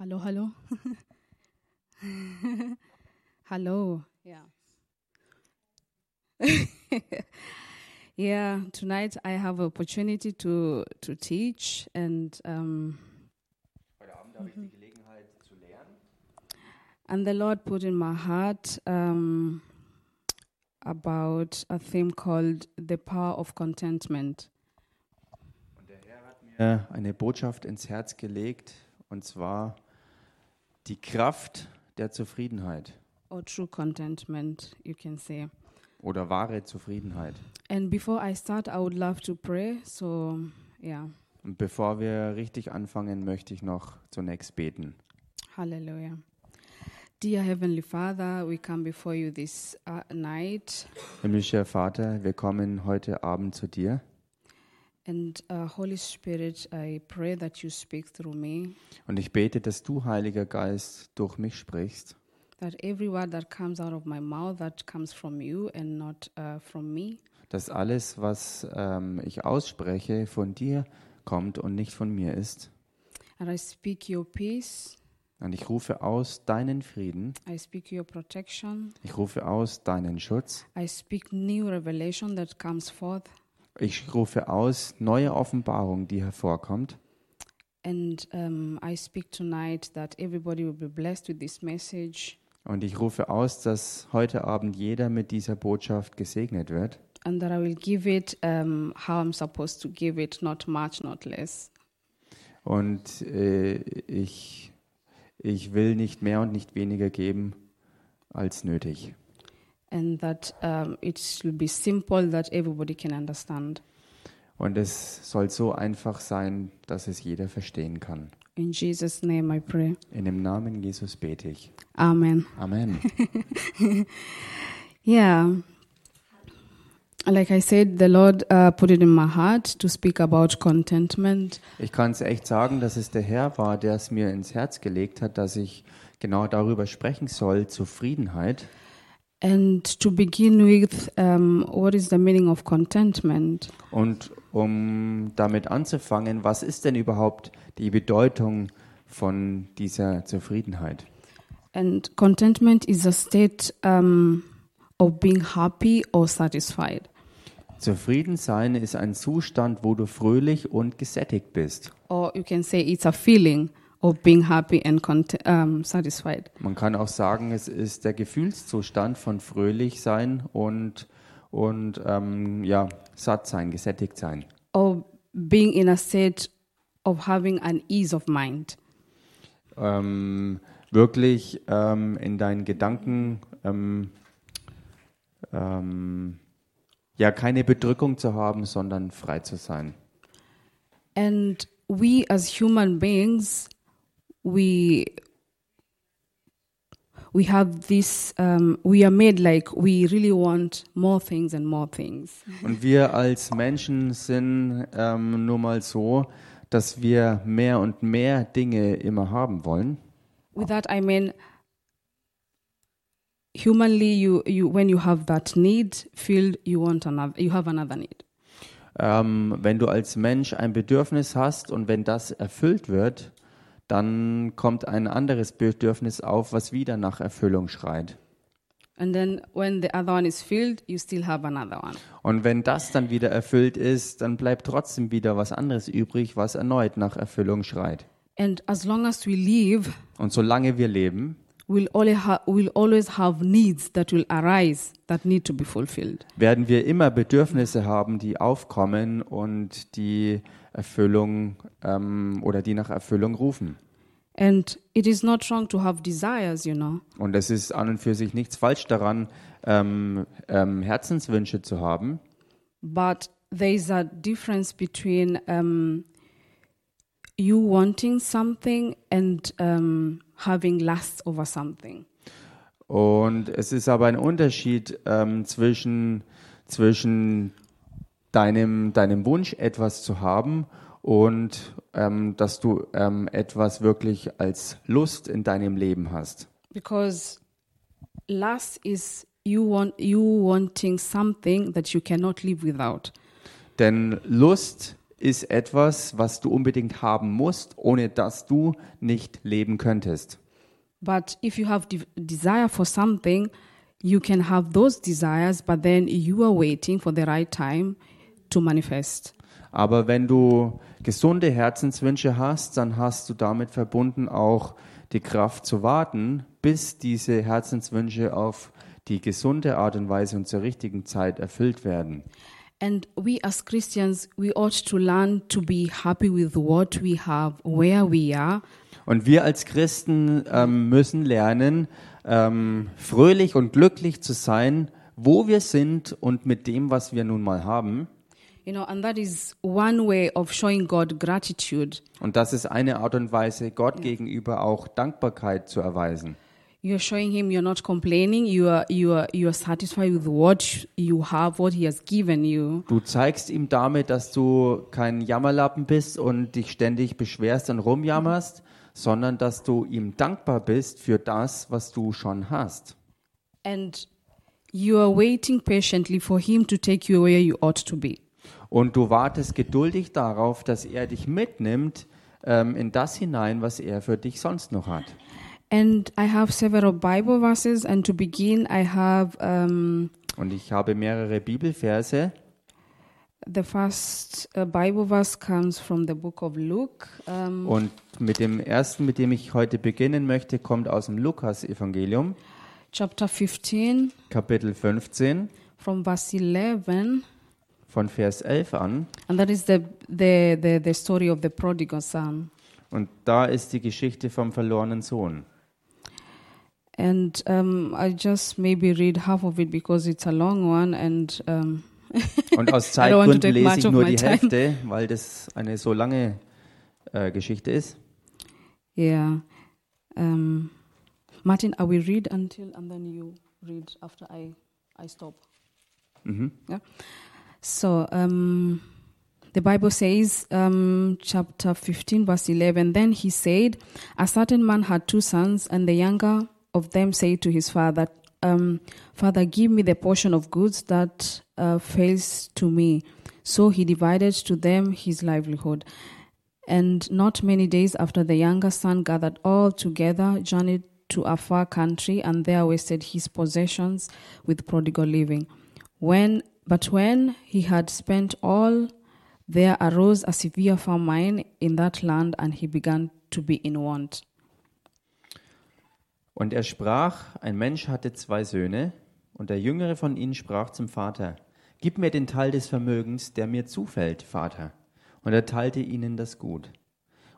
Hallo, hallo. hallo. Yeah. yeah, tonight I have opportunity to to teach and um, Heute Abend habe ich die Gelegenheit zu lernen. and the Lord put in my heart um, about a theme called the power of contentment. Und der Herr hat mir eine Botschaft ins Herz gelegt, und zwar die Kraft der Zufriedenheit Or true contentment, you can say. oder wahre Zufriedenheit. And before I start, I would love to pray. So, yeah, Und bevor wir richtig anfangen, möchte ich noch zunächst beten. hallelujah. Dear Heavenly Father, we come before you this uh, night. Himmlischer Vater, wir kommen heute Abend zu dir And uh, Holy Spirit, I pray that you speak through me, und ich bete, dass du, Heiliger Geist, durch mich sprichst, that every word that comes out of my mouth that comes from you and not uh, from me. dass alles, was ähm, ich ausspreche, von dir kommt und nicht von mir ist. And I speak your peace, Und ich rufe aus deinen Frieden, I speak your protection, ich rufe aus deinen Schutz, I speak new revelation that comes forth. Ich rufe aus neue Offenbarung, die hervorkommt. And um, I speak tonight that everybody will be blessed with this message Und ich rufe aus, dass heute Abend jeder mit dieser Botschaft gesegnet wird. and that I will give it um, how I'm supposed to give it, not much, not less. Und äh, ich, ich will nicht mehr und nicht weniger geben als nötig. And that um, it will be simple that everybody can understand. Und es soll so einfach sein, dass es jeder verstehen kann. In Jesus' name I pray. In dem Namen Jesus bete ich. Amen. Amen. Yeah. Like I said, the Lord uh, put it in my heart to speak about contentment. Ich kann es echt sagen, dass es der Herr war, der es mir ins Herz gelegt hat, dass ich genau darüber sprechen soll, Zufriedenheit. And to begin with, um, what is the meaning of contentment? Und um damit anzufangen, was ist denn überhaupt die Bedeutung von dieser Zufriedenheit? And contentment is a state um, of being happy or satisfied. Zufrieden sein ist ein Zustand, wo du fröhlich und gesättigt bist. Or you can say it's a feeling of being happy and um, satisfied. Man kann auch sagen, es ist der Gefühlszustand von fröhlich sein und, und ähm, ja, satt sein, gesättigt sein. Or being in a state of having an ease of mind. ähm, wirklich ähm, in deinen Gedanken ähm, ähm, ja keine Bedrückung zu haben, sondern frei zu sein. And we as human beings, we we have this. Um, we are made like we really want more things and more things. Und wir als Menschen sind ähm, nur mal so, dass wir mehr und mehr Dinge immer haben wollen. With that, I mean, humanly, you you when you have that need filled, you want another. You have another need. Ähm, wenn du als Mensch ein Bedürfnis hast und wenn das erfüllt wird, dann kommt ein anderes Bedürfnis auf, was wieder nach Erfüllung schreit. And then when the other one is filled, you still have another one. Und wenn das dann wieder erfüllt ist, dann bleibt trotzdem wieder was anderes übrig, was erneut nach Erfüllung schreit. And as long as we live, Und solange wir leben, we'll, only ha- we'll always have needs that will arise that need to be fulfilled. werden wir immer Bedürfnisse haben, die aufkommen und die Erfüllung ähm, oder die nach Erfüllung rufen. And it is not wrong to have desires, you know. Und es ist an und für sich nichts falsch daran, ähm, ähm, Herzenswünsche zu haben. But there is a difference between um, you wanting something and um, having lust over something. Und es ist aber ein Unterschied ähm, zwischen, zwischen deinem, deinem Wunsch, etwas zu haben und ähm, dass du ähm, etwas wirklich als Lust in deinem Leben hast. Because lust is you want you wanting something that you cannot live without. Denn Lust ist etwas, was du unbedingt haben musst, ohne dass du nicht leben könntest. But if you have de- desire for something, you can have those desires, but then you are waiting for the right time to manifest. Aber wenn du gesunde Herzenswünsche hast, dann hast du damit verbunden auch die Kraft zu warten, bis diese Herzenswünsche auf die gesunde Art und Weise und zur richtigen Zeit erfüllt werden. And we as Christians, we ought to learn to be happy with what we have, where we are, Und wir als Christen ähm, müssen lernen, ähm, fröhlich und glücklich zu sein, wo wir sind und mit dem, was wir nun mal haben. you know, and that is one way of showing God gratitude. Und das ist eine Art und Weise, Gott gegenüber auch Dankbarkeit zu erweisen. You're showing Him you're not complaining. You are you are you are satisfied with what you have, what He has given you. Du zeigst ihm damit, dass du kein Jammerlappen bist und dich ständig beschwerst und rumjammerst, sondern dass du ihm dankbar bist für das, was du schon hast. And you are waiting patiently for Him to take you where you ought to be. Und du wartest geduldig darauf, dass er dich mitnimmt ähm, in das hinein, was er für dich sonst noch hat. And I have several Bible verses, and to begin, I have um, Und ich habe mehrere Bibelverse. the first uh, Bible verse comes from the book of Luke. Um, Und mit dem ersten, mit dem ich heute beginnen möchte, kommt aus dem Lukas-Evangelium, chapter 15, Kapitel 15, from verse 11. von Vers 11 an. And that is the, the, the, the story of the prodigal son. Und da ist die Geschichte vom verlorenen Sohn. And um, I just maybe read half of it because it's a long one. And um, Und aus I don't want to Zeitgründen lese ich nur die time. Hälfte, weil das eine so lange äh, Geschichte ist. yeah. Um, Martin, I will read until, and then you read after I, I stop. Mhm. Yeah. So um, the Bible says, um, chapter 15, verse 11, Then he said, A certain man had two sons, and the younger of them said to his father, um, Father, give me the portion of goods that uh, fails to me. So he divided to them his livelihood. And not many days after, the younger son gathered all together, journeyed to a far country, and there wasted his possessions with prodigal living. When, but when he had spent all, there arose a severe famine in that land, and he began to be in want. Und er sprach, ein Mensch hatte zwei Söhne, und der jüngere von ihnen sprach zum Vater, Gib mir den Teil des Vermögens, der mir zufällt, Vater. Und er teilte ihnen das Gut.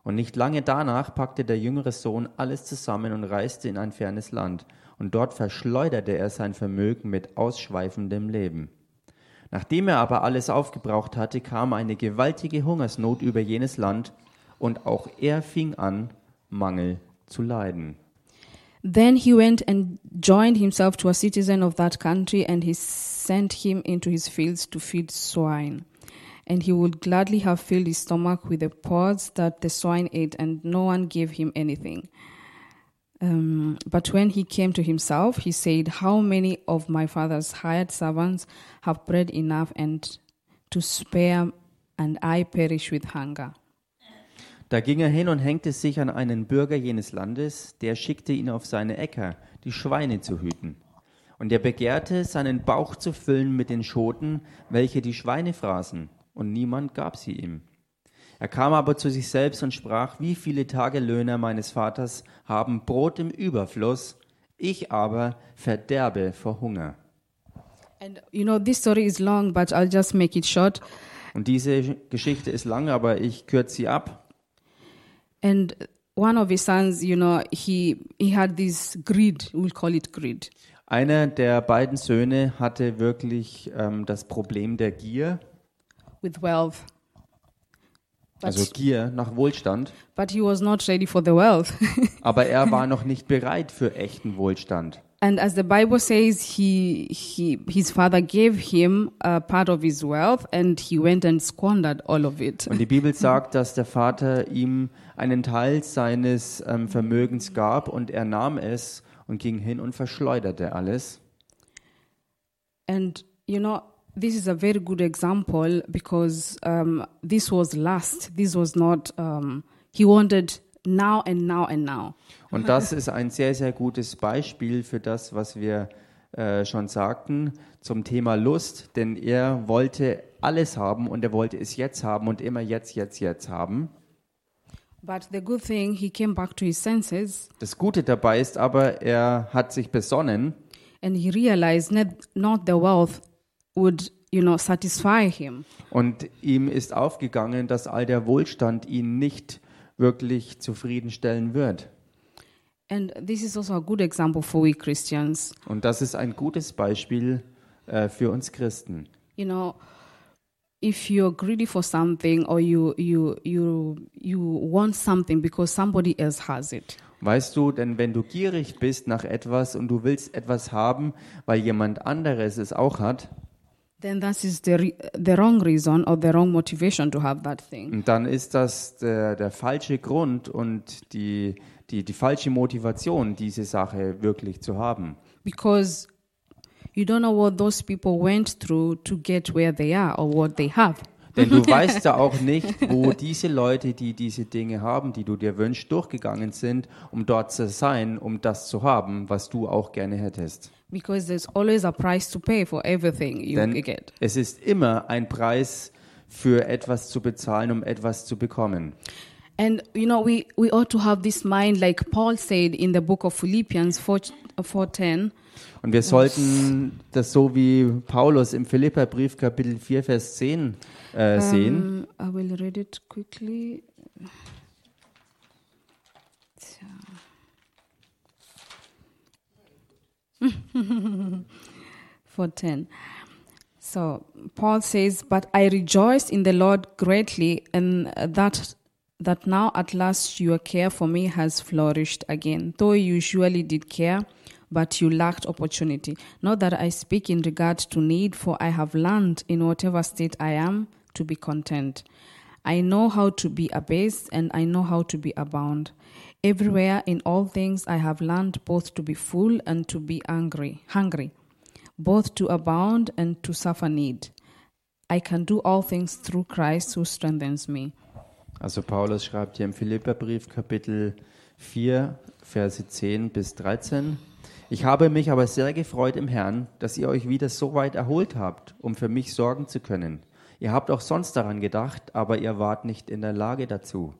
Und nicht lange danach packte der jüngere Sohn alles zusammen und reiste in ein fernes Land, und dort verschleuderte er sein Vermögen mit ausschweifendem Leben. Nachdem er aber alles aufgebraucht hatte, kam eine gewaltige Hungersnot über jenes Land, und auch er fing an, Mangel zu leiden. Then he went and joined himself to a citizen of that country, and he sent him into his fields to feed swine. And he would gladly have filled his stomach with the pods that the swine ate, and no one gave him anything. Um, but when he came to himself, he said, How many of my father's hired servants have bread enough and to spare, and I perish with hunger? Da ging er hin und hängte sich an einen Bürger jenes Landes, der schickte ihn auf seine Äcker, die Schweine zu hüten. Und er begehrte, seinen Bauch zu füllen mit den Schoten, welche die Schweine fraßen, und niemand gab sie ihm. Er kam aber zu sich selbst und sprach, wie viele Tagelöhner meines Vaters haben Brot im Überfluss, ich aber verderbe vor Hunger. And you know, this story is long, but I'll just make it short. Und diese Geschichte ist lang, aber ich kürze sie ab. And one of his sons, you know, he he had this greed. We'll call it greed. Einer der beiden Söhne hatte wirklich ähm, das Problem der Gier, with wealth. But, also Gier nach Wohlstand, but he was not ready for the wealth. aber er war noch nicht bereit für echten Wohlstand. And as the Bible says, he, he, his father gave him a part of his wealth and he went and squandered all of it. Und die Bibel sagt, dass der Vater ihm einen Teil seines ähm, Vermögens gab und er nahm es und ging hin und verschleuderte alles. And, you know, this is a very good example because um, this was lust. This was not. Um, he wanted now and now and now. Und das ist ein sehr, sehr gutes Beispiel für das, was wir äh, schon sagten zum Thema Lust, denn er wollte alles haben und er wollte es jetzt haben und immer jetzt, jetzt, jetzt haben. But the good thing, he came back to his senses Das Gute dabei ist aber, er hat sich besonnen and he realized not, not the wealth would, you know, satisfy him. und ihm ist aufgegangen, dass all der Wohlstand ihn nicht wirklich zufriedenstellen wird. And this is also a good example for we Christians. Und das ist ein gutes Beispiel äh, für uns Christen. You know, if you're greedy for something or you you you you want something because somebody else has it, Weißt du, denn wenn du gierig bist nach etwas und du willst etwas haben, weil jemand anderes es auch hat, then that is the the wrong reason or the wrong motivation to have that thing. dann ist das der, der falsche Grund und die, die, die falsche Motivation, diese Sache wirklich zu haben. Because you don't know what those people went through to get where they are or what they have. Denn du weißt ja auch nicht, wo diese Leute, die diese Dinge haben, die du dir wünschst, durchgegangen sind, um dort zu sein, um das zu haben, was du auch gerne hättest. Because there's always a price to pay for everything you Denn get. es ist immer ein Preis für etwas zu bezahlen, um etwas zu bekommen. And you know, we, we ought to have this mind, like Paul said in the book of Philippians 4, 4.10, Und wir sollten das so wie Paulus im Philipperbrief Kapitel 4, Vers 10 äh, sehen. Um, I will read it quickly. For 10. So Paul says, But I rejoice in the Lord greatly, and that that now at last your care for me has flourished again. Though you surely did care, but you lacked opportunity. Not that I speak in regard to need, for I have learned in whatever state I am to be content. I know how to be abased, and I know how to be abound. Everywhere in all things I have learned both to be full and to be angry, hungry, both to abound and to suffer need. I can do all things through Christ who strengthens me. Also Paulus schreibt hier im Philipperbrief Kapitel 4, Verse 10 bis 13. Ich habe mich aber sehr gefreut im Herrn, dass ihr euch wieder so weit erholt habt, um für mich sorgen zu können. Ihr habt auch sonst daran gedacht, aber ihr wart nicht in der Lage dazu.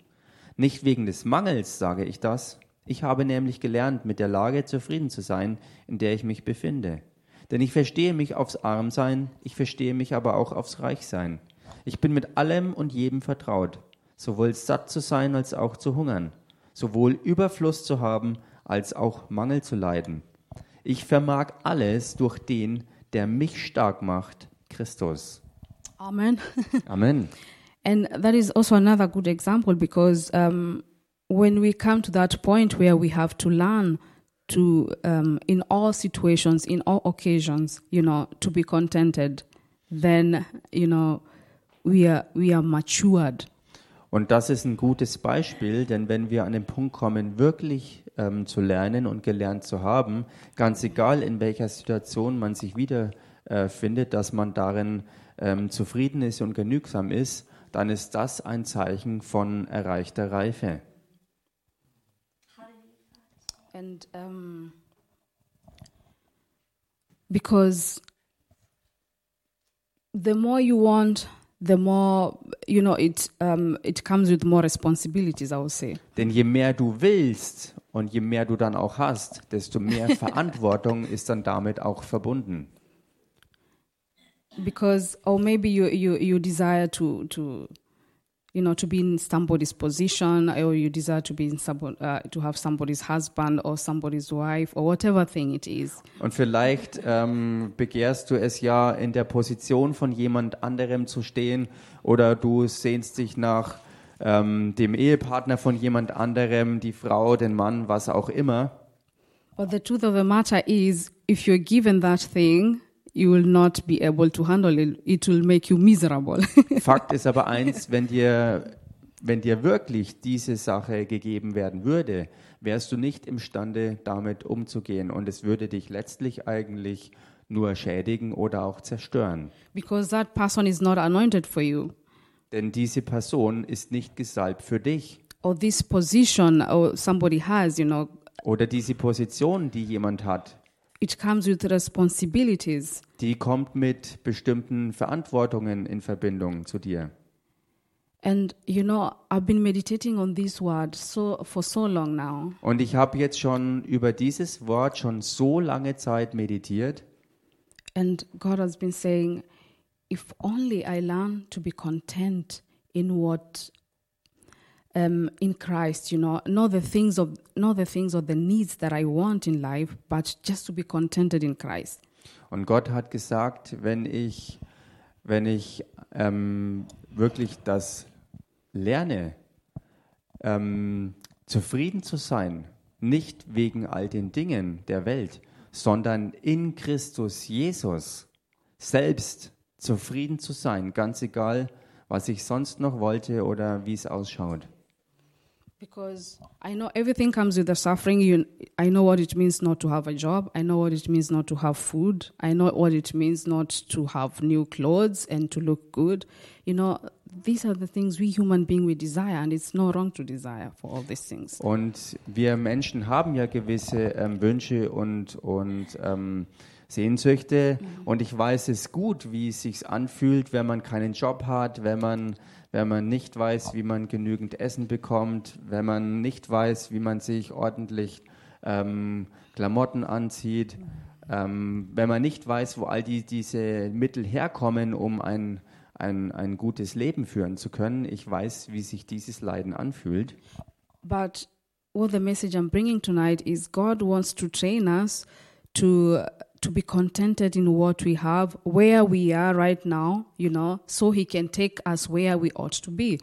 Nicht wegen des Mangels sage ich das. Ich habe nämlich gelernt, mit der Lage zufrieden zu sein, in der ich mich befinde. Denn ich verstehe mich aufs Armsein, ich verstehe mich aber auch aufs Reichsein. Ich bin mit allem und jedem vertraut, sowohl satt zu sein als auch zu hungern, sowohl Überfluss zu haben als auch Mangel zu leiden. Ich vermag alles durch den, der mich stark macht, Christus. Amen. Amen. And that is also another good example because um, when we come to that point where we have to learn to, um, in all situations, in all occasions, you know, to be contented, then you know we are we are matured. Und das ist ein gutes Beispiel, denn wenn wir an den Punkt kommen, wirklich ähm, zu lernen und gelernt zu haben, ganz egal in welcher Situation man sich wiederfindet, äh, dass man darin ähm, zufrieden ist und genügsam ist, dann ist das ein Zeichen von erreichter Reife. And um, because the more you want, the more you know it. Um, it comes with more responsibilities. I would say. Denn je mehr du willst und je mehr du dann auch hast, desto mehr Verantwortung ist dann damit auch verbunden. Because or maybe you you you desire to to you know to be in somebody's position or you desire to be in somebody uh, to have somebody's husband or somebody's wife or whatever thing it is Und vielleicht ähm, begehrst du es ja, in der Position von jemand anderem zu stehen oder du sehnst dich nach ähm, dem Ehepartner von jemand anderem, die Frau, den Mann, was auch immer. but the truth of the matter is if you're given that thing you will not be able to handle it it will make you miserable Fakt ist aber eins, wenn dir, wenn dir wirklich diese Sache gegeben werden würde, wärst du nicht imstande, damit umzugehen und es würde dich letztlich eigentlich nur schädigen oder auch zerstören. because that person is not anointed for you. Denn diese Person ist nicht gesalbt für dich. Or this position or somebody has, you know, Oder diese Position, die jemand hat, it comes with responsibilities. die kommt mit bestimmten Verantwortungen in Verbindung zu dir. And you know, I've been meditating on this word so for so long now. Und ich habe jetzt schon über dieses Wort schon so lange Zeit meditiert. And God has been saying, if only I learn to be content in what um, in Christ, you know, not the things of not the things or the needs that I want in life, but just to be contented in Christ. Und Gott hat gesagt, wenn ich, wenn ich ähm, wirklich das lerne, ähm, zufrieden zu sein, nicht wegen all den Dingen der Welt, sondern in Christus Jesus selbst zufrieden zu sein, ganz egal, was ich sonst noch wollte oder wie es ausschaut. Because I know everything comes with the suffering. You, I know what it means not to have a job. I know what it means not to have food. I know what it means not to have new clothes and to look good. You know, these are the things we human beings we desire, and it's no wrong to desire for all these things. Und wir Menschen haben ja gewisse ähm, Wünsche und, und ähm, Sehnsüchte. Und ich weiß es gut, wie es sich anfühlt, wenn man keinen Job hat, wenn man, wenn man nicht weiß, wie man genügend Essen bekommt, wenn man nicht weiß, wie man sich ordentlich ähm, Klamotten anzieht, ähm, wenn man nicht weiß, wo all die, diese Mittel herkommen, um ein, ein, ein gutes Leben führen zu können. Ich weiß, wie sich dieses Leiden anfühlt. But what the message I'm bringing tonight is God wants to train us to to be contented in what we have, where we are right now, you know, so He can take us where we ought to be.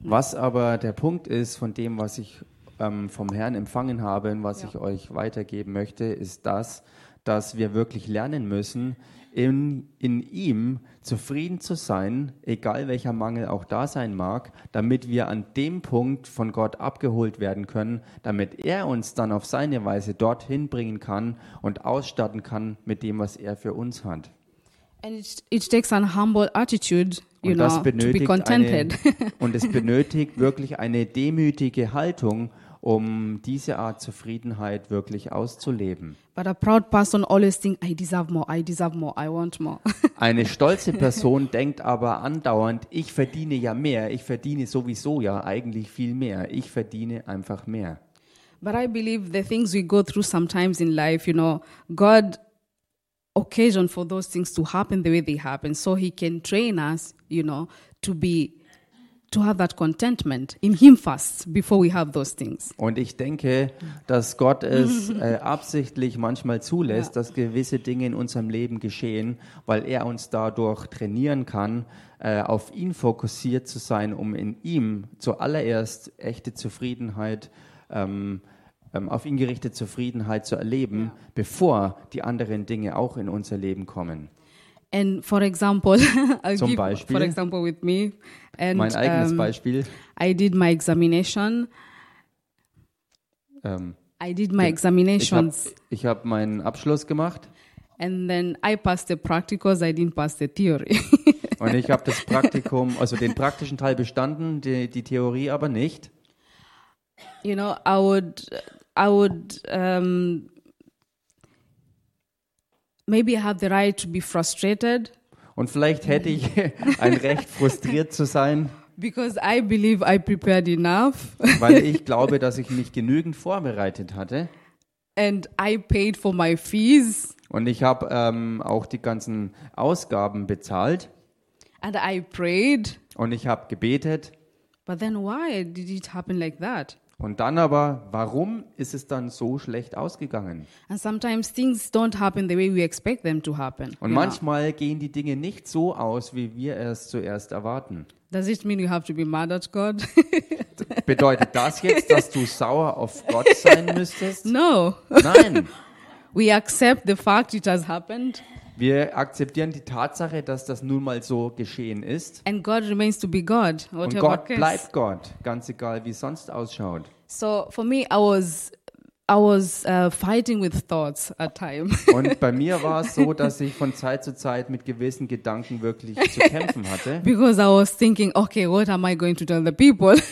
Was aber der Punkt ist von dem, was ich ähm, vom Herrn empfangen habe und was Ja. ich euch weitergeben möchte, ist das, dass wir wirklich lernen müssen, in, in ihm zufrieden zu sein, egal welcher Mangel auch da sein mag, damit wir an dem Punkt von Gott abgeholt werden können, damit er uns dann auf seine Weise dorthin bringen kann und ausstatten kann mit dem, was er für uns hat. And it, it takes an humble attitude, you Und das know, to be contented. eine, und es benötigt wirklich eine demütige Haltung, um diese Art Zufriedenheit wirklich auszuleben. but a proud person always think, I deserve more, I deserve more, I want more. Eine stolze Person denkt aber andauernd, ich verdiene ja mehr, ich verdiene sowieso ja eigentlich viel mehr, ich verdiene einfach mehr. but I believe the things we go through sometimes in life, you know, God occasion for those things to happen the way they happen, so He can train us, you know, to be to have that contentment in Him first before we have those things. Und ich denke, dass Gott es äh, absichtlich manchmal zulässt, dass gewisse Dinge in unserem Leben geschehen, weil er uns dadurch trainieren kann, äh, auf ihn fokussiert zu sein, um in ihm zuallererst echte Zufriedenheit, ähm, ähm, auf ihn gerichtete Zufriedenheit zu erleben, bevor die anderen Dinge auch in unser Leben kommen. And for example, I'll Zum give Beispiel? for example with me, and Mein eigenes um, Beispiel. I did my examination. Ähm, I did my ich habe examinations, ich hab meinen Abschluss gemacht and then I passed the practicals. I didn't pass the theory. Und ich habe das Praktikum, also den praktischen Teil bestanden, die, die Theorie aber nicht. you know, I would, I would, um, maybe I have the right to be frustrated Und vielleicht hätte ich ein Recht, frustriert zu sein, because I believe I prepared enough weil ich glaube, dass ich mich genügend vorbereitet hatte. and I paid for my fees Und ich habe ähm, auch die ganzen Ausgaben bezahlt. and I prayed. Und ich habe gebetet. But then why did it happen like that? Und dann aber, warum ist es dann so schlecht ausgegangen? And sometimes things don't happen the way we expect them to happen. Und know. manchmal gehen die Dinge nicht so aus, wie wir es zuerst erwarten. Does it mean you have to be mad at God? Bedeutet das jetzt, dass du sauer auf Gott sein müsstest? no. Nein. We accept the fact it has happened Wir akzeptieren die Tatsache, dass das nun mal so geschehen ist. and God remains to be God. Und Gott case. bleibt Gott, ganz egal, wie es sonst ausschaut. So for me, I was I was uh, fighting with thoughts at time. Und bei mir war es so, dass ich von Zeit zu Zeit mit gewissen Gedanken wirklich zu kämpfen hatte. because I was thinking, okay, what am I going to tell the people?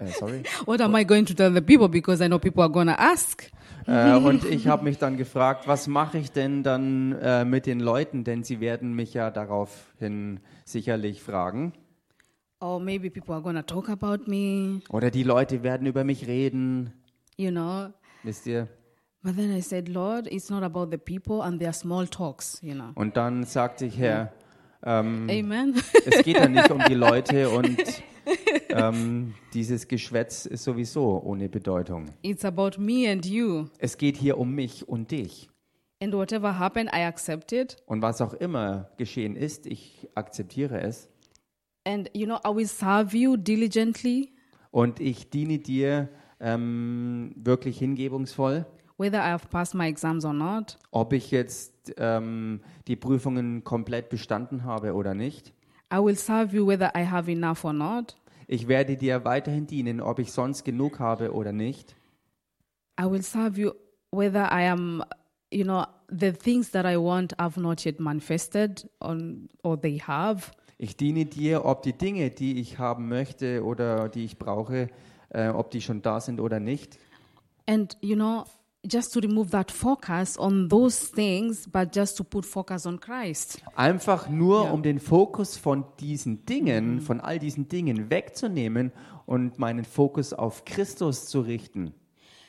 Äh, sorry. what am I going to tell the people? Because I know people are to ask. Äh, und ich habe mich dann gefragt, was mache ich denn dann äh, mit den Leuten? Denn sie werden mich ja daraufhin sicherlich fragen. Or maybe people are to talk about me, Oder die Leute werden über mich reden. you know. Wisst ihr? But then I said, Lord, it's not about the people and their small talks, you know. Und dann sagte ich, Herr, ähm, Amen. es geht ja nicht um die Leute und ähm, dieses Geschwätz ist sowieso ohne Bedeutung. it's about me and you. Es geht hier um mich und dich. And whatever happened, I accepted. Und was auch immer geschehen ist, ich akzeptiere es. And, you know, I will serve you diligently, Und ich diene dir ähm, wirklich hingebungsvoll. whether I have passed my exams or not. Ob ich jetzt ähm, die Prüfungen komplett bestanden habe oder nicht. I will serve you whether I have enough or not. Ich werde dir weiterhin dienen, ob ich sonst genug habe oder nicht. I will serve you whether I am, you know, the things that I want have not yet manifested on, or they have. Ich diene dir, ob die Dinge, die ich haben möchte oder die ich brauche, äh, ob die schon da sind oder nicht. And, you know, just to remove that focus on those things, but just to put focus on Christ. Einfach nur, Ja. um den Fokus von diesen Dingen, von all diesen Dingen wegzunehmen und meinen Fokus auf Christus zu richten.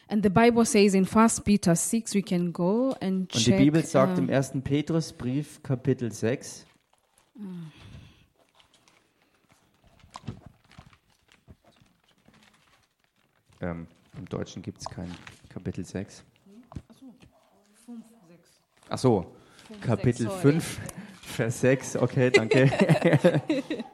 And the Bible says in 1 Peter 6, we can go and Und die check. Bibel sagt im 1. Petrusbrief, Kapitel 6, ähm, im Deutschen gibt es kein Kapitel 6. Ach so, Kapitel sorry. 5, Vers 6, okay, danke.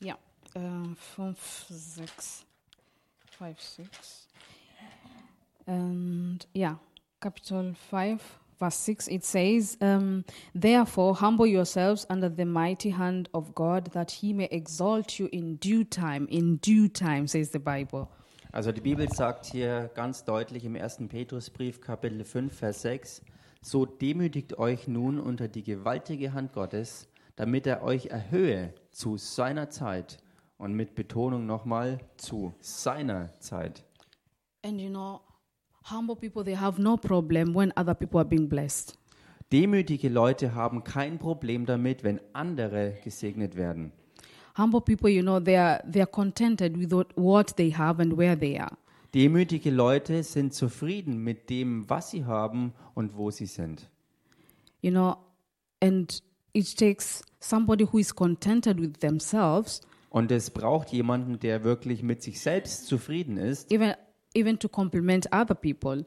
Ja, äh, 5, 6, 5, 6. And yeah, Capital 5, verse 6, it says, um, Therefore, humble yourselves under the mighty hand of God, that he may exalt you in due time. In due time, says the Bible. Also die Bibel sagt hier ganz deutlich im 1. Petrusbrief Kapitel 5 Vers 6, so demütigt euch nun unter die gewaltige Hand Gottes, damit er euch erhöhe zu seiner Zeit und mit Betonung nochmal zu seiner Zeit. And you know, humble people, they have no problem when other people are being blessed. Demütige Leute haben kein Problem damit, wenn andere gesegnet werden. Humble people, you know, they are, they are contented with what, what they have and where they are. Demütige Leute sind zufrieden mit dem, was sie haben und wo sie sind. you know, and it takes somebody who is contented with themselves, Und es braucht jemanden, der wirklich mit sich selbst zufrieden ist, even even to compliment other people.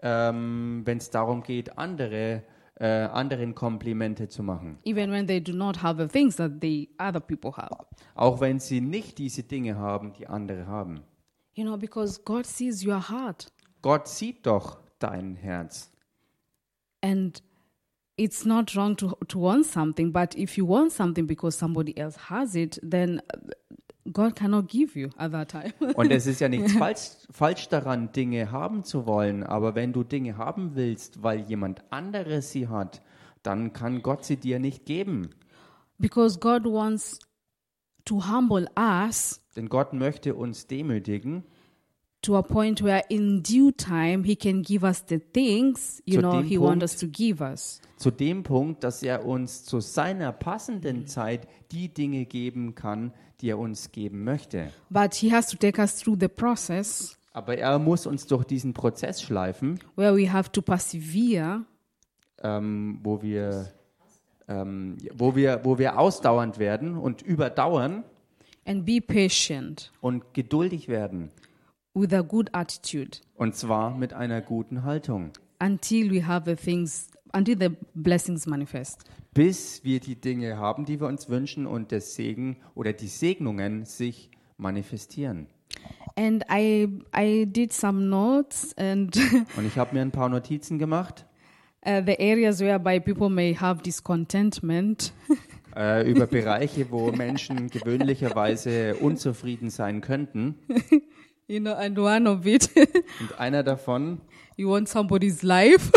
ähm, wenn es darum geht, andere, äh, anderen Komplimente zu machen. Even when they do not have the things that the other people have. Auch wenn sie nicht diese Dinge haben, die andere haben. You know, because God sees your heart. Gott sieht doch dein Herz. And it's not wrong to, to want something, but if you want something because somebody else has it, then God cannot give you at that time. Und es ist ja nichts falsch, falsch daran, Dinge haben zu wollen. Aber wenn du Dinge haben willst, weil jemand anderes sie hat, dann kann Gott sie dir nicht geben. because God wants to humble us Denn Gott möchte uns demütigen, to a point where in due time he can give us the things you Zu know dem he wants Punkt- us to give us zu dem Punkt, dass er uns zu seiner passenden Zeit die Dinge geben kann, die er uns geben möchte. but he has to take us through the process Aber er muss uns durch diesen Prozess schleifen, where we have to persevere ähm, wo, wir, ähm, wo, wir, wo wir ausdauernd werden und überdauern and be patient und geduldig werden. With a good attitude Und zwar mit einer guten Haltung. until we have the things until the blessings manifest. bis wir die Dinge haben, die wir uns wünschen und der Segen oder die Segnungen sich manifestieren. And I I did some notes and Und ich habe mir ein paar Notizen gemacht uh, the areas whereby people may have discontentment. äh, über Bereiche, wo Menschen gewöhnlicherweise unzufrieden sein könnten. you know, and one of it, Und einer davon, you want somebody's life.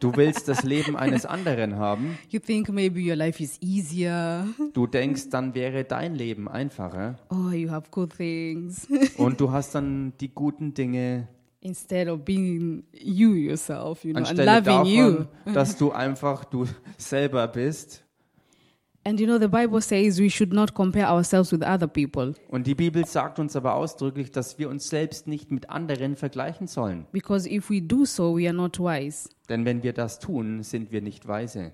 du willst das Leben eines anderen haben. you think maybe your life is easier. Du denkst, dann wäre dein Leben einfacher. Oh, you have good things Und du hast dann die guten Dinge instead of being you yourself, you know, and anstelle loving you. davon, dass du einfach du selber bist. And you know, the Bible says we should not compare ourselves with other people Und die Bibel sagt uns aber ausdrücklich, dass wir uns selbst nicht mit anderen vergleichen sollen. because if we do so, we are not wise. Denn wenn wir das tun, sind wir nicht weise.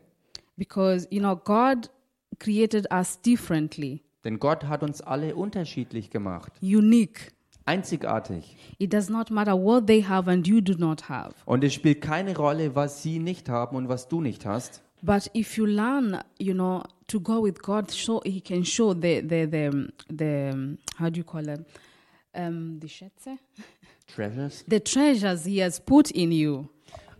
Because, you know, God created us differently, Denn Gott hat uns alle unterschiedlich gemacht, unique. einzigartig. It does not matter what they have and you do not have. Und es spielt keine Rolle, was sie nicht haben und was du nicht hast. But if you learn, you know, to go with God, so He can show the the the the how do you call it, um, the Schätze, Treasures. the treasures He has put in you.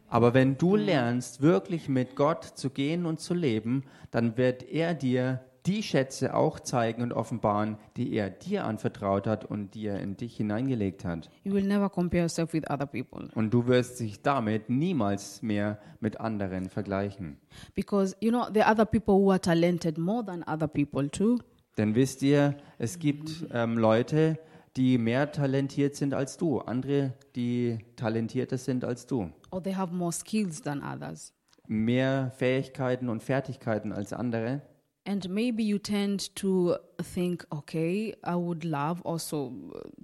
Aber wenn du lernst, wirklich mit Gott zu gehen und zu leben, dann wird er dir die Schätze auch zeigen und offenbaren, die er dir anvertraut hat und die er in dich hineingelegt hat. You will never compare yourself with other people Und du wirst dich damit niemals mehr mit anderen vergleichen. because you know there are other people who are talented more than other people too. Denn wisst ihr, es gibt ähm, Leute, die mehr talentiert sind als du, andere, die talentierter sind als du, or they have more skills than others. mehr Fähigkeiten und Fertigkeiten als andere. And maybe you tend to think, okay, I would love also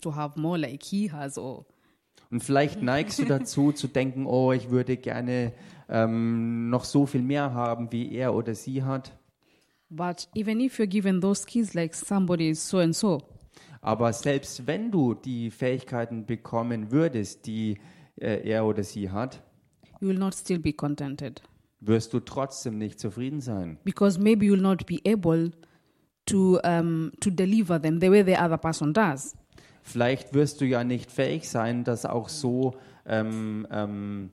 to have more like he has, or Und vielleicht neigst du dazu zu denken, oh, ich würde gerne ähm, noch so viel mehr haben, wie er oder sie hat. but even if you're given those skills like somebody is so and so, Aber selbst wenn du die Fähigkeiten bekommen würdest, die äh, er oder sie hat, you will not still be contented wirst du trotzdem nicht zufrieden sein. because maybe you will not be able to um, to deliver them the way the other person does. Vielleicht wirst du ja nicht fähig sein, das auch so ähm, ähm,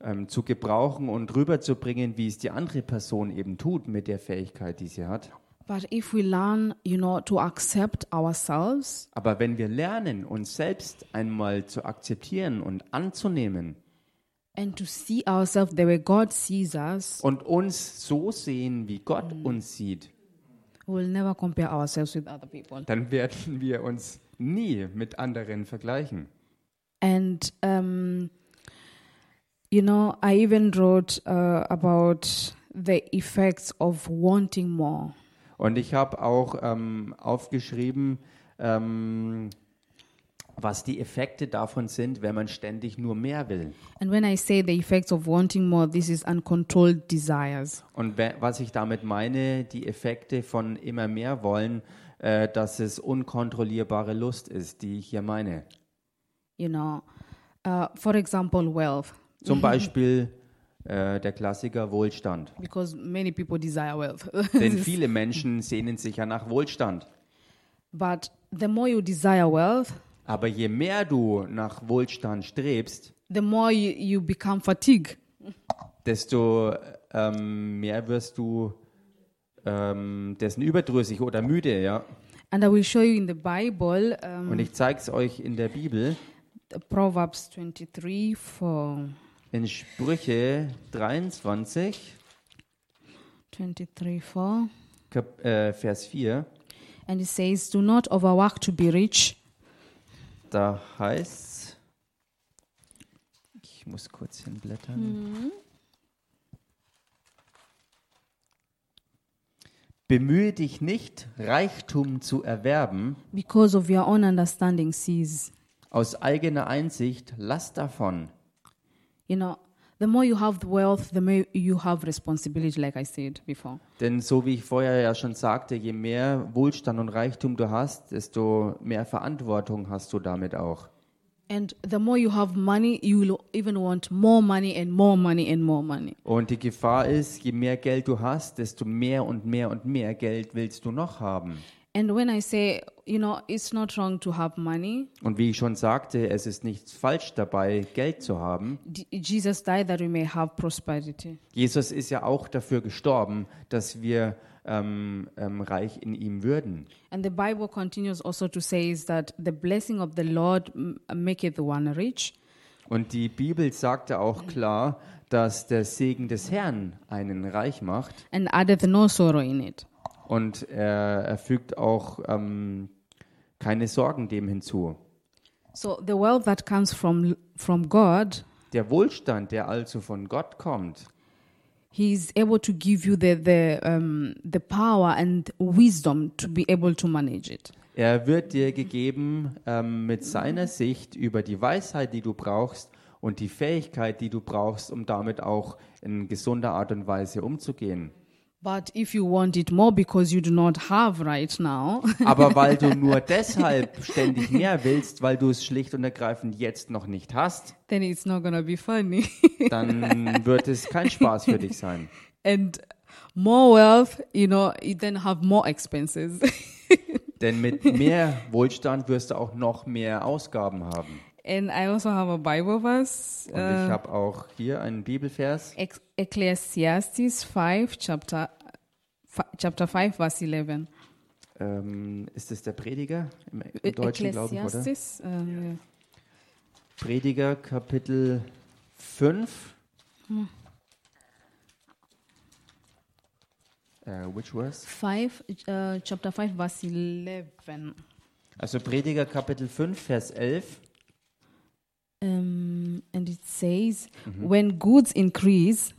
ähm, zu gebrauchen und rüberzubringen, wie es die andere Person eben tut mit der Fähigkeit, die sie hat. But if we learn, you know, to accept ourselves Aber wenn wir lernen, uns selbst einmal zu akzeptieren und anzunehmen and to see ourselves the way God sees us, und uns so sehen, wie Gott uns sieht, we will never compare ourselves with other people. dann werden wir uns nie mit anderen vergleichen. And um, you know, I even wrote uh, about the effects of wanting more. Und ich habe auch ähm, aufgeschrieben, ähm, was die Effekte davon sind, wenn man ständig nur mehr will. And when I say the effects of wanting more, this is uncontrolled desires. Und was ich damit meine, die Effekte von immer mehr wollen, äh, dass es unkontrollierbare Lust ist, die ich hier meine. You know, uh, for example, wealth, Zum Beispiel äh, der Klassiker Wohlstand. because many people desire wealth. Denn viele Menschen sehnen sich ja nach Wohlstand. but the more you desire wealth, Aber je mehr du nach Wohlstand strebst, the more you, you become fatigued. desto ähm, mehr wirst du ähm, dessen überdrüssig oder müde, ja. And I will show you in the Bible, um, Und ich zeige es euch in der Bibel, Proverbs 23 for in Sprüche 23, 23 4. Kap äh, Vers 4. And it says, Do not overwork to be rich. Da heißt ich muss kurz hinblättern. Bemühe dich nicht, Reichtum zu erwerben, because of your own understanding sees. aus eigener Einsicht, lass davon. You know, the more you have wealth, the more you have responsibility, like I said before. Denn so wie ich vorher ja schon sagte, je mehr Wohlstand und Reichtum du hast, desto mehr Verantwortung hast du damit auch. And the more you have money, you will even want more money and more money and more money. Und die Gefahr ist, je mehr Geld du hast, desto mehr und mehr und mehr Geld willst du noch haben. And when I say, you know, it's not wrong to have money, Und wie ich schon sagte, es ist nichts falsch dabei, Geld zu haben. Jesus died that we may have prosperity. Jesus ist ja auch dafür gestorben, dass wir ähm, ähm, reich in ihm würden. And the Bible continues also to say is that the blessing of the Lord maketh one rich, Und die Bibel sagte auch klar, dass der Segen des Herrn einen reich macht. and addeth no sorrow in it. Und er, er fügt auch ähm, keine Sorgen dem hinzu. So the wealth that comes from from God, Der Wohlstand, der also von Gott kommt, He's able to give you the the um, the power and wisdom to be able to manage it. er wird dir gegeben ähm, mit seiner Sicht über die Weisheit, die du brauchst und die Fähigkeit, die du brauchst, um damit auch in gesunder Art und Weise umzugehen. But if you want it more because you do not have right now, Aber weil du nur deshalb ständig mehr willst, weil du es schlicht und ergreifend jetzt noch nicht hast, then it's not gonna be funny. dann wird es kein Spaß für dich sein. and more wealth, you know, you then have more expenses. Denn mit mehr Wohlstand wirst du auch noch mehr Ausgaben haben. and I also have a Bible verse, Und ich habe auch hier einen Bibelvers, Ecclesiastes 5, chapter chapter 5, verse 11. ähm, ist es der Prediger im, im Deutschen, glaube ich, oder? Uh, yeah. Prediger Kapitel 5. Äh, which verse? 5, uh, chapter 5, verse 11. Also Prediger Kapitel 5, Vers 11. Um, and it says, when goods increase,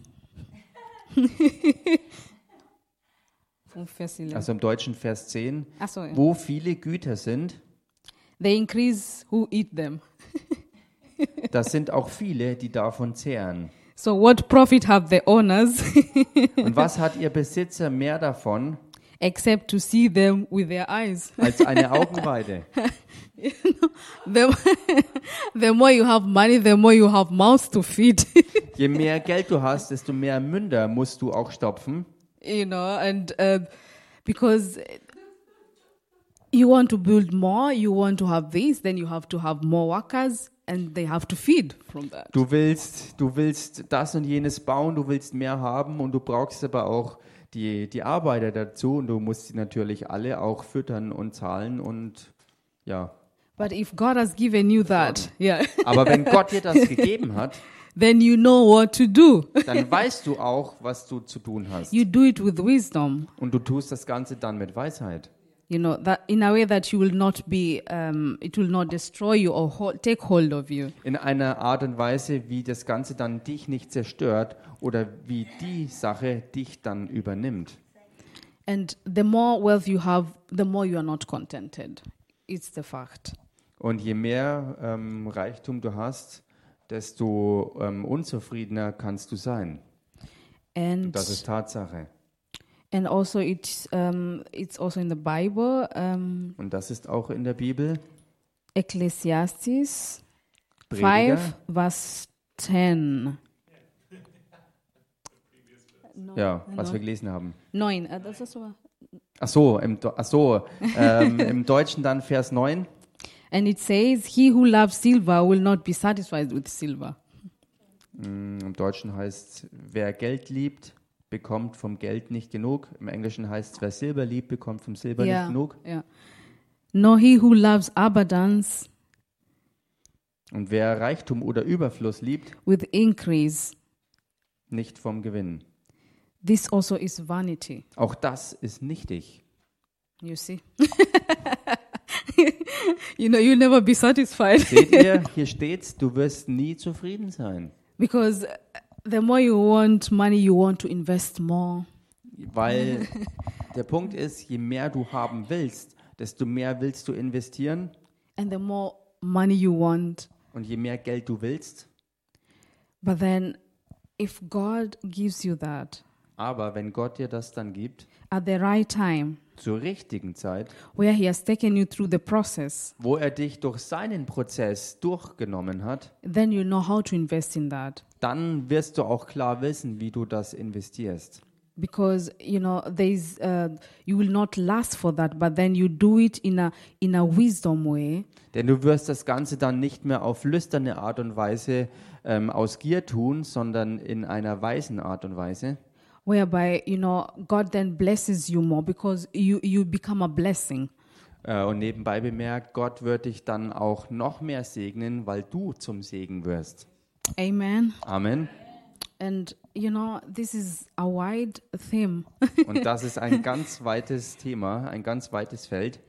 From verse 11. Also im Deutschen Vers 10. Ah, sorry. Wo viele Güter sind, They increase who eat them. das sind auch viele, die davon zehren. So what profit have the owners Und was hat ihr Besitzer mehr davon except to see them with their eyes? als eine Augenweide? The, the more you have money, the more you have mouths to feed. Je mehr Geld du hast, desto mehr Münder musst du auch stopfen. You know, and uh, because you want to build more, you want to have this, then you have to have more workers, and they have to feed from that. Du willst, du willst das und jenes bauen, du willst mehr haben und du brauchst aber auch die, die Arbeiter dazu und du musst sie natürlich alle auch füttern und zahlen und ja. But if God has given you that, yeah, Aber wenn Gott dir das gegeben hat, then you know what to do. dann weißt du auch, was du zu tun hast. You do it with wisdom, Und du tust das Ganze dann mit Weisheit. you know, that in a way that you will not be, um, it will not destroy you or hold, take hold of you. In einer Art und Weise, wie das Ganze dann dich nicht zerstört oder wie die Sache dich dann übernimmt. And the more wealth you have, the more you are not contented. It's the fact. Und je mehr ähm, Reichtum du hast, desto ähm, unzufriedener kannst du sein. And Das ist Tatsache. and also it's um, it's also in the Bible, um, Und das ist auch in der Bibel. Ecclesiastes Prediger, five verse ten. ja, was wir gelesen haben. Nine. Uh, that's also Ach so, im, ach so ähm, im Deutschen dann Vers 9. and it says, "He who loves silver will not be satisfied with silver." Mm, Im Deutschen heißt wer Geld liebt, bekommt vom Geld nicht genug. Im Englischen heißt es, wer Silber liebt, bekommt vom Silber yeah, nicht genug. yeah. Nor he who loves abundance Und wer Reichtum oder Überfluss liebt, with increase. nicht vom Gewinn. This also is vanity. Auch das ist nichtig. You see. you know, you'll never be satisfied. Seht ihr, hier steht's, du wirst nie zufrieden sein. Because the more you want money, you want to invest more. Weil der Punkt ist, je mehr du haben willst, desto mehr willst du investieren. And the more money you want. Und je mehr Geld du willst, But then, if God gives you that, Aber wenn Gott dir das dann gibt, at the right time, zur richtigen Zeit, where He has taken you through the process, wo er dich durch seinen Prozess durchgenommen hat, then you know how to invest in that. dann wirst du auch klar wissen, wie du das investierst. Because you know there's uh, you will not last for that, but then you do it in a in a wisdom way, Denn du wirst das Ganze dann nicht mehr auf lüsterne Art und Weise ähm, aus Gier tun, sondern in einer weisen Art und Weise, whereby you know God then blesses you more because you you become a blessing. Äh, und nebenbei bemerkt, Gott wird dich dann auch noch mehr segnen, weil du zum Segen wirst. Amen. Amen. And you know this is a wide theme, Und das ist ein ganz weites Thema, ein ganz weites Feld.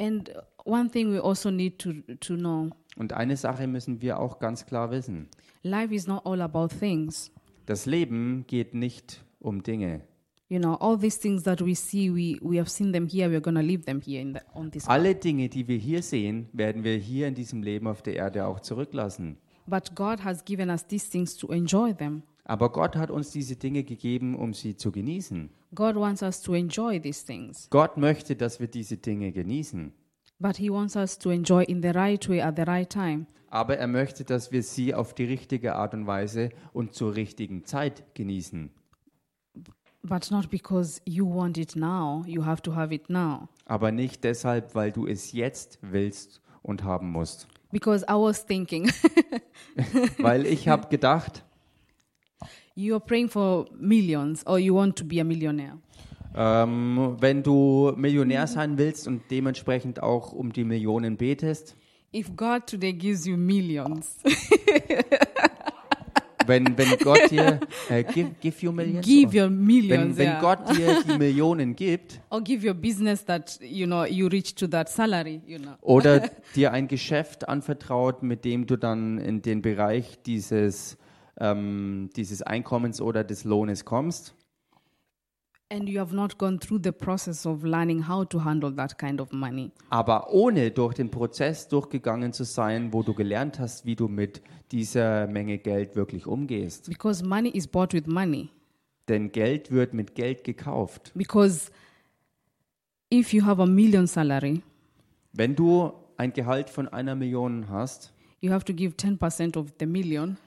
and one thing we also need to to know: Und eine Sache müssen wir auch ganz klar wissen. life is not all about things. Das Leben geht nicht um Dinge. You know, all these things that we see, we we have seen them here. We're gonna leave them here in the, on this. Alle Dinge, die wir hier sehen, werden wir hier in diesem Leben auf der Erde auch zurücklassen. But God has given us these things to enjoy them. Aber Gott hat uns diese Dinge gegeben, um sie zu genießen. God wants us to enjoy these things, Gott möchte, dass wir diese Dinge genießen. but He wants us to enjoy in the right way at the right time. Aber er möchte, dass wir sie auf die richtige Art und Weise und zur richtigen Zeit genießen. But not because you want it now, you have to have it now. Aber nicht deshalb, weil du es jetzt willst und haben musst. Because I was thinking, Weil ich habe gedacht, you're praying for millions or you want to be a millionaire. ähm, wenn du Millionär sein willst und dementsprechend auch um die Millionen betest, If God today gives you millions, wenn, wenn Gott dir, äh, give, give you millions? give your wenn, millions, wenn yeah. Gott dir die Millionen gibt or give your business that you know you reach to that salary, you know. oder dir ein Geschäft anvertraut, mit dem du dann in den Bereich dieses, ähm, dieses Einkommens oder des Lohnes kommst, kind of money. aber ohne durch den Prozess durchgegangen zu sein, wo du gelernt hast, wie du mit dieser Menge Geld wirklich umgehst. Because money is bought with money. Denn Geld wird mit Geld gekauft. Because if you have a million salary, Wenn du ein Gehalt von einer Million hast, you have to give 10% of the million.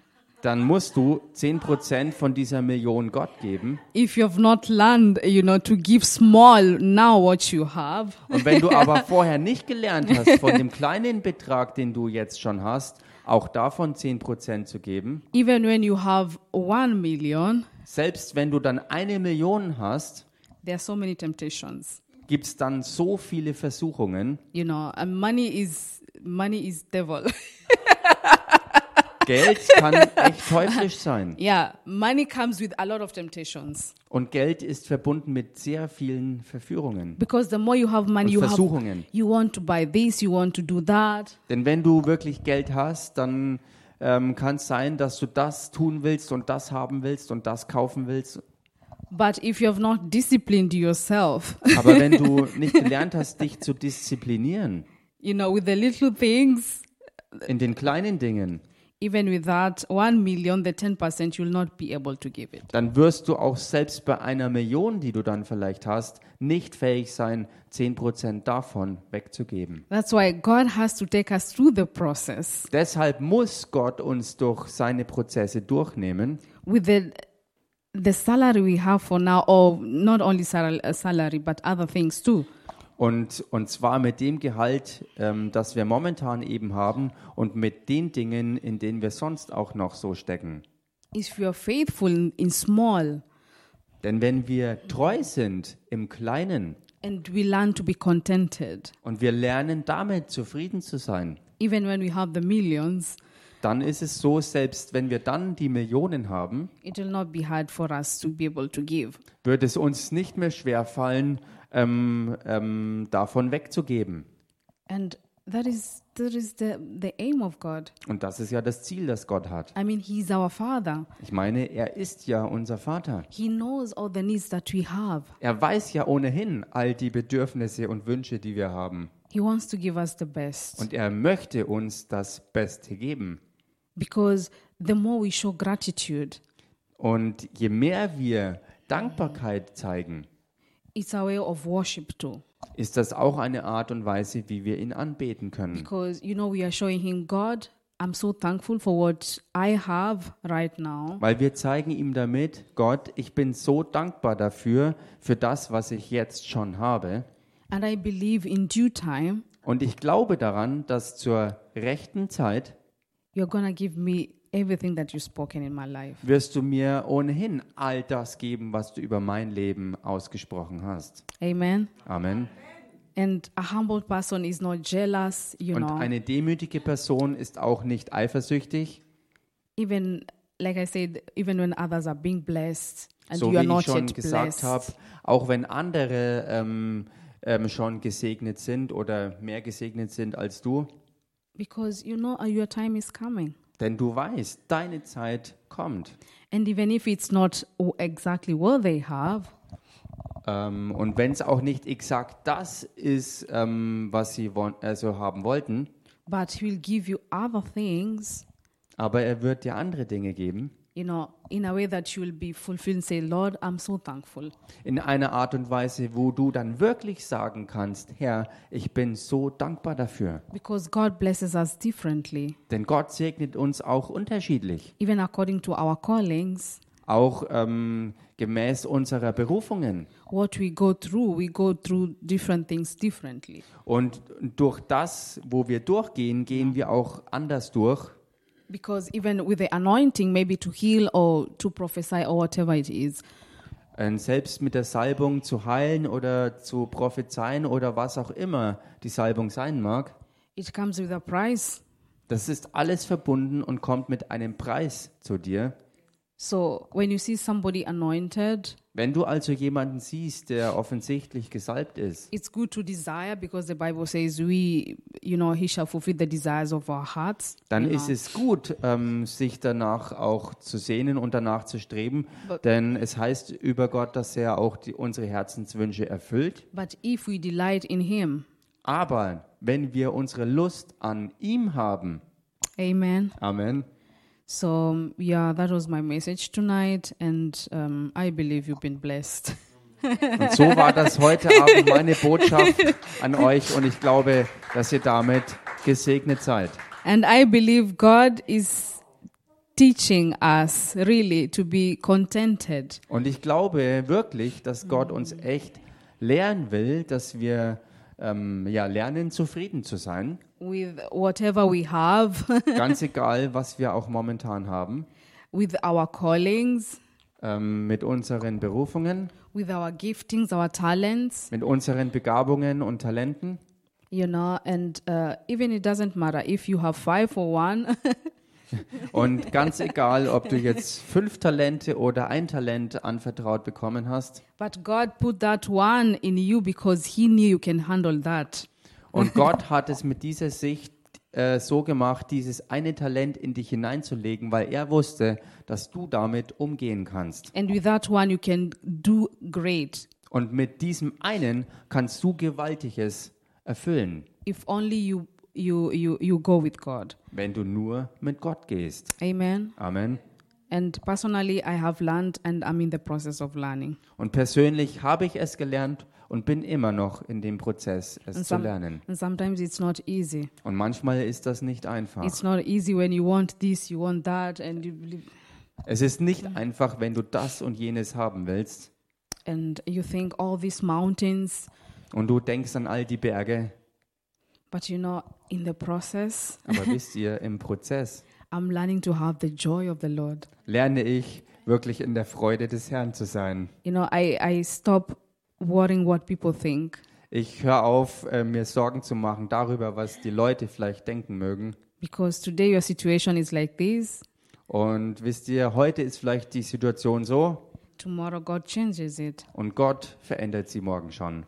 Dann musst du 10% von dieser Million Gott geben. If you have not learned, you know, to give small now what you have, Und wenn du aber vorher nicht gelernt hast, von dem kleinen Betrag, den du jetzt schon hast, auch davon 10% zu geben, even when you have 1 million, selbst wenn du dann eine Million hast, there are so many temptations. gibt es dann so viele Versuchungen. You know, and money is money is devil. Geld kann echt teuflisch sein. yeah, money comes with a lot of temptations. Und Geld ist verbunden mit sehr vielen Verführungen Because the more you have money, you have Versuchungen. you want to buy this, you want to do that. Denn wenn du wirklich Geld hast, dann ähm, kann es sein, dass du das tun willst und das haben willst und das kaufen willst. But if you have not disciplined yourself, Aber wenn du nicht gelernt hast, dich zu disziplinieren you know, with the little things, in den kleinen Dingen, even with that 1 million, the 10% you'll not be able to give it. dann wirst du auch selbst bei einer Million, die du dann vielleicht hast, nicht fähig sein, 10% davon wegzugeben. That's why God has to take us through the process Deshalb muss Gott uns durch seine Prozesse durchnehmen with the the salary we have for now, or not only sal- salary, but other things too. Und, und zwar mit dem Gehalt, ähm, das wir momentan eben haben und mit den Dingen, in denen wir sonst auch noch so stecken. If you are faithful in, small Denn wenn wir treu sind im Kleinen and we learn to be contented, und wir lernen damit zufrieden zu sein, even when we have the millions, dann ist es so, selbst wenn wir dann die Millionen haben, it will not be hard for us to be able to give. wird es uns nicht mehr schwer fallen, ähm, ähm, davon wegzugeben. And that is that is the, the aim of God. Und das ist ja das Ziel, das Gott hat. I mean, He's our Father. Ich meine, er ist ja unser Vater. He knows all the needs that we have. Er weiß ja ohnehin all die Bedürfnisse und Wünsche, die wir haben. He wants to give us the best. Und er möchte uns das Beste geben. Because the more we show gratitude, Und je mehr wir Dankbarkeit zeigen, It's a way of worship too. ist das auch eine Art und Weise, wie wir ihn anbeten können. Because, you know, we are showing Him, God, I'm so thankful for what I have right now. Weil wir zeigen ihm damit, Gott, ich bin so dankbar dafür, für das, was ich jetzt schon habe. And I believe in due time, Und ich glaube daran, dass zur rechten Zeit you're to give me everything that you've spoken in my life. wirst du mir ohnehin all das geben, was du über mein Leben ausgesprochen hast. Amen. Amen. And a humble person is not jealous, you Und know. eine demütige Person ist auch nicht eifersüchtig, even, like I said, even when others are being blessed and so you are wie not ich schon yet gesagt blessed. habe, auch wenn andere ähm, ähm, schon gesegnet sind oder mehr gesegnet sind als du, Because you know uh, your time is coming. Denn du weißt, deine Zeit kommt. And even if it's not exactly what they have, Ähm, und wenn es auch nicht exakt das ist, ähm, was sie won- also haben wollten, but he will give you other things, aber er wird dir andere Dinge geben, you know, in a way that you will be fulfilled and say, Lord, I'm so thankful. in einer Art und Weise, wo du dann wirklich sagen kannst, Herr, ich bin so dankbar dafür. Because God blesses us differently, Denn Gott segnet uns auch unterschiedlich, even according to our callings. auch ähm, gemäß unserer Berufungen. What we go through, we go through different things differently. Und durch das, wo wir durchgehen, gehen wir auch anders durch. Because even with the anointing, maybe to heal or to prophesy or whatever it is, Und selbst mit der Salbung zu heilen oder zu prophezeien oder was auch immer die Salbung sein mag, it comes with a price. das ist alles verbunden und kommt mit einem Preis zu dir. So when you see somebody anointed, Wenn du also jemanden siehst, der offensichtlich gesalbt ist, it's good to desire because the Bible says we, you know, he shall fulfill the desires of our hearts. dann you ist know. es gut, ähm, sich danach auch zu sehnen und danach zu streben, But- denn es heißt über Gott, dass er auch die, unsere Herzenswünsche erfüllt. But if we delight in him, Aber wenn wir unsere Lust an ihm haben, amen. Amen, So yeah, that was my message tonight, and um, I believe you've been blessed. Und so war das heute Abend meine Botschaft an euch und ich glaube, dass ihr damit gesegnet seid. And I believe God is teaching us really to be contented. Und ich glaube wirklich, dass Gott uns echt lernen will, dass wir ähm, ja, lernen, zufrieden zu sein. With whatever we have, Ganz egal, was wir auch momentan haben. with our callings, Ähm, mit unseren Berufungen, with our giftings, our talents, mit unseren Begabungen und Talenten. you know, and uh, even it doesn't matter if you have five or one, Und ganz egal, ob du jetzt fünf Talente oder ein Talent anvertraut bekommen hast. but God put that one in you because He knew you can handle that. Und Gott hat es mit dieser Sicht äh, so gemacht, dieses eine Talent in dich hineinzulegen, weil er wusste, dass du damit umgehen kannst. And with that one, you can do great Und mit diesem einen kannst du Gewaltiges erfüllen, if only you, you, you, you go with God. wenn du nur mit Gott gehst. Amen. Amen. And personally, I have learned and I'm in the process of learning. Und persönlich habe ich es gelernt und bin immer noch in dem Prozess, es And, zu some- lernen. and sometimes it's not easy. Und manchmal ist das nicht einfach. It's not easy when you want this, you want that, and you Es ist nicht einfach, wenn du das und jenes haben willst and you think all these mountains, und du denkst an all die Berge. but you know, in the process, Aber wisst ihr, im Prozess I'm learning to have the joy of the Lord. lerne ich wirklich in der Freude des Herrn zu sein. You know, I, I stop worrying what people think Ich höre auf, äh, mir Sorgen zu machen darüber, was die Leute vielleicht denken mögen. because today your situation is like this, Und wisst ihr, heute ist vielleicht die Situation so tomorrow God changes it. und Gott verändert sie morgen schon.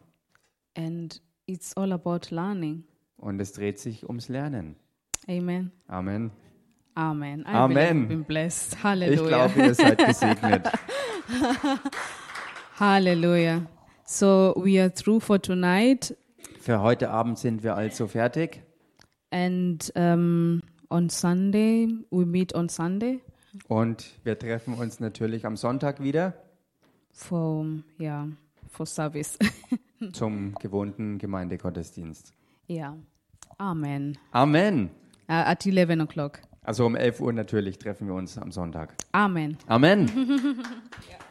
And it's all about learning. Und es dreht sich ums Lernen. Amen. Amen. Amen. I Amen. been blessed. Ich Hallelujah. glaube, ihr seid gesegnet. Hallelujah. So we are through for tonight. Für heute Abend sind wir also fertig. And um, on Sunday we meet on Sunday. Und wir treffen uns natürlich am Sonntag wieder. For yeah, for service. zum gewohnten Gemeindegottesdienst. Ja. Amen. Amen. Uh, at 11 o'clock. Also um 11 Uhr natürlich treffen wir uns am Sonntag. Amen. Amen. ja.